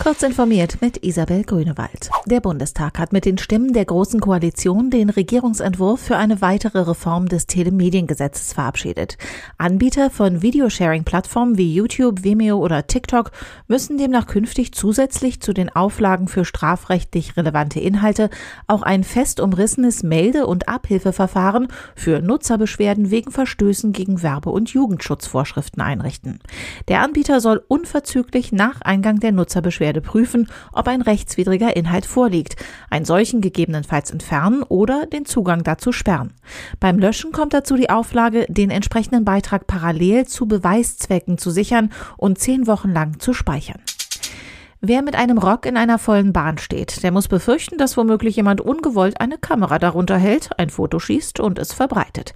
Kurz informiert mit Isabel Grünewald. Der Bundestag hat mit den Stimmen der Großen Koalition den Regierungsentwurf für eine weitere Reform des Telemediengesetzes verabschiedet. Anbieter von Videosharing-Plattformen wie YouTube, Vimeo oder TikTok müssen demnach künftig zusätzlich zu den Auflagen für strafrechtlich relevante Inhalte auch ein fest umrissenes Melde- und Abhilfeverfahren für Nutzerbeschwerden wegen Verstößen gegen Werbe- und Jugendschutzvorschriften einrichten. Der Anbieter soll unverzüglich nach Eingang der Nutzerbeschwerde Beschwerde prüfen, ob ein rechtswidriger Inhalt vorliegt, einen solchen gegebenenfalls entfernen oder den Zugang dazu sperren. Beim Löschen kommt dazu die Auflage, den entsprechenden Beitrag parallel zu Beweiszwecken zu sichern und zehn Wochen lang zu speichern. Wer mit einem Rock in einer vollen Bahn steht, der muss befürchten, dass womöglich jemand ungewollt eine Kamera darunter hält, ein Foto schießt und es verbreitet.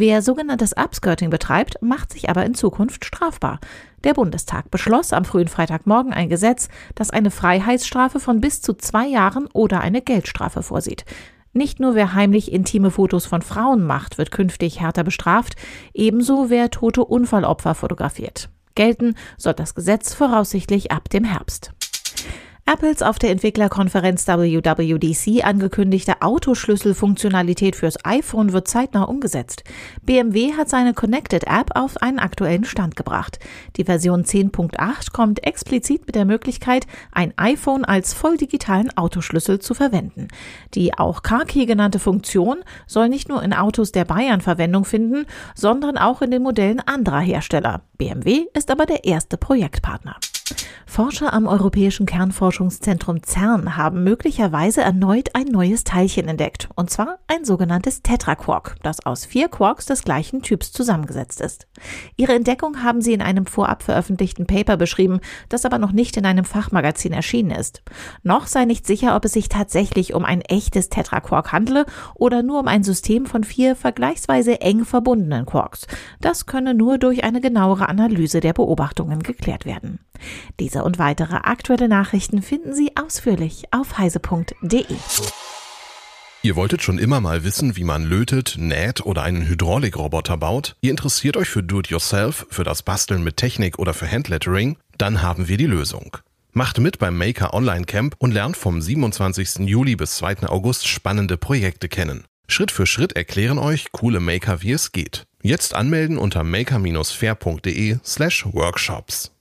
Wer sogenanntes Upskirting betreibt, macht sich aber in Zukunft strafbar. Der Bundestag beschloss am frühen Freitagmorgen ein Gesetz, das eine Freiheitsstrafe von bis zu zwei Jahren oder eine Geldstrafe vorsieht. Nicht nur wer heimlich intime Fotos von Frauen macht, wird künftig härter bestraft, ebenso wer tote Unfallopfer fotografiert. Gelten soll das Gesetz voraussichtlich ab dem Herbst. Apples auf der Entwicklerkonferenz WWDC angekündigte Autoschlüsselfunktionalität fürs iPhone wird zeitnah umgesetzt. BMW hat seine Connected App auf einen aktuellen Stand gebracht. Die Version 10.8 kommt explizit mit der Möglichkeit, ein iPhone als voll digitalen Autoschlüssel zu verwenden. Die auch CarKey genannte Funktion soll nicht nur in Autos der Bayern Verwendung finden, sondern auch in den Modellen anderer Hersteller. BMW ist aber der erste Projektpartner. Forscher am Europäischen Kernforschungszentrum CERN haben möglicherweise erneut ein neues Teilchen entdeckt, und zwar ein sogenanntes Tetraquark, das aus vier Quarks des gleichen Typs zusammengesetzt ist. Ihre Entdeckung haben sie in einem vorab veröffentlichten Paper beschrieben, das aber noch nicht in einem Fachmagazin erschienen ist. Noch sei nicht sicher, ob es sich tatsächlich um ein echtes Tetraquark handle oder nur um ein System von vier vergleichsweise eng verbundenen Quarks. Das könne nur durch eine genauere Analyse der Beobachtungen geklärt werden. Diese und weitere aktuelle Nachrichten finden Sie ausführlich auf heise.de. Ihr wolltet schon immer mal wissen, wie man lötet, näht oder einen Hydraulikroboter baut? Ihr interessiert euch für Do-it-yourself, für das Basteln mit Technik oder für Handlettering? Dann haben wir die Lösung. Macht mit beim Maker Online Camp und lernt vom 27. Juli bis 2. August spannende Projekte kennen. Schritt für Schritt erklären euch coole Maker, wie es geht. Jetzt anmelden unter maker-fair.de slash workshops.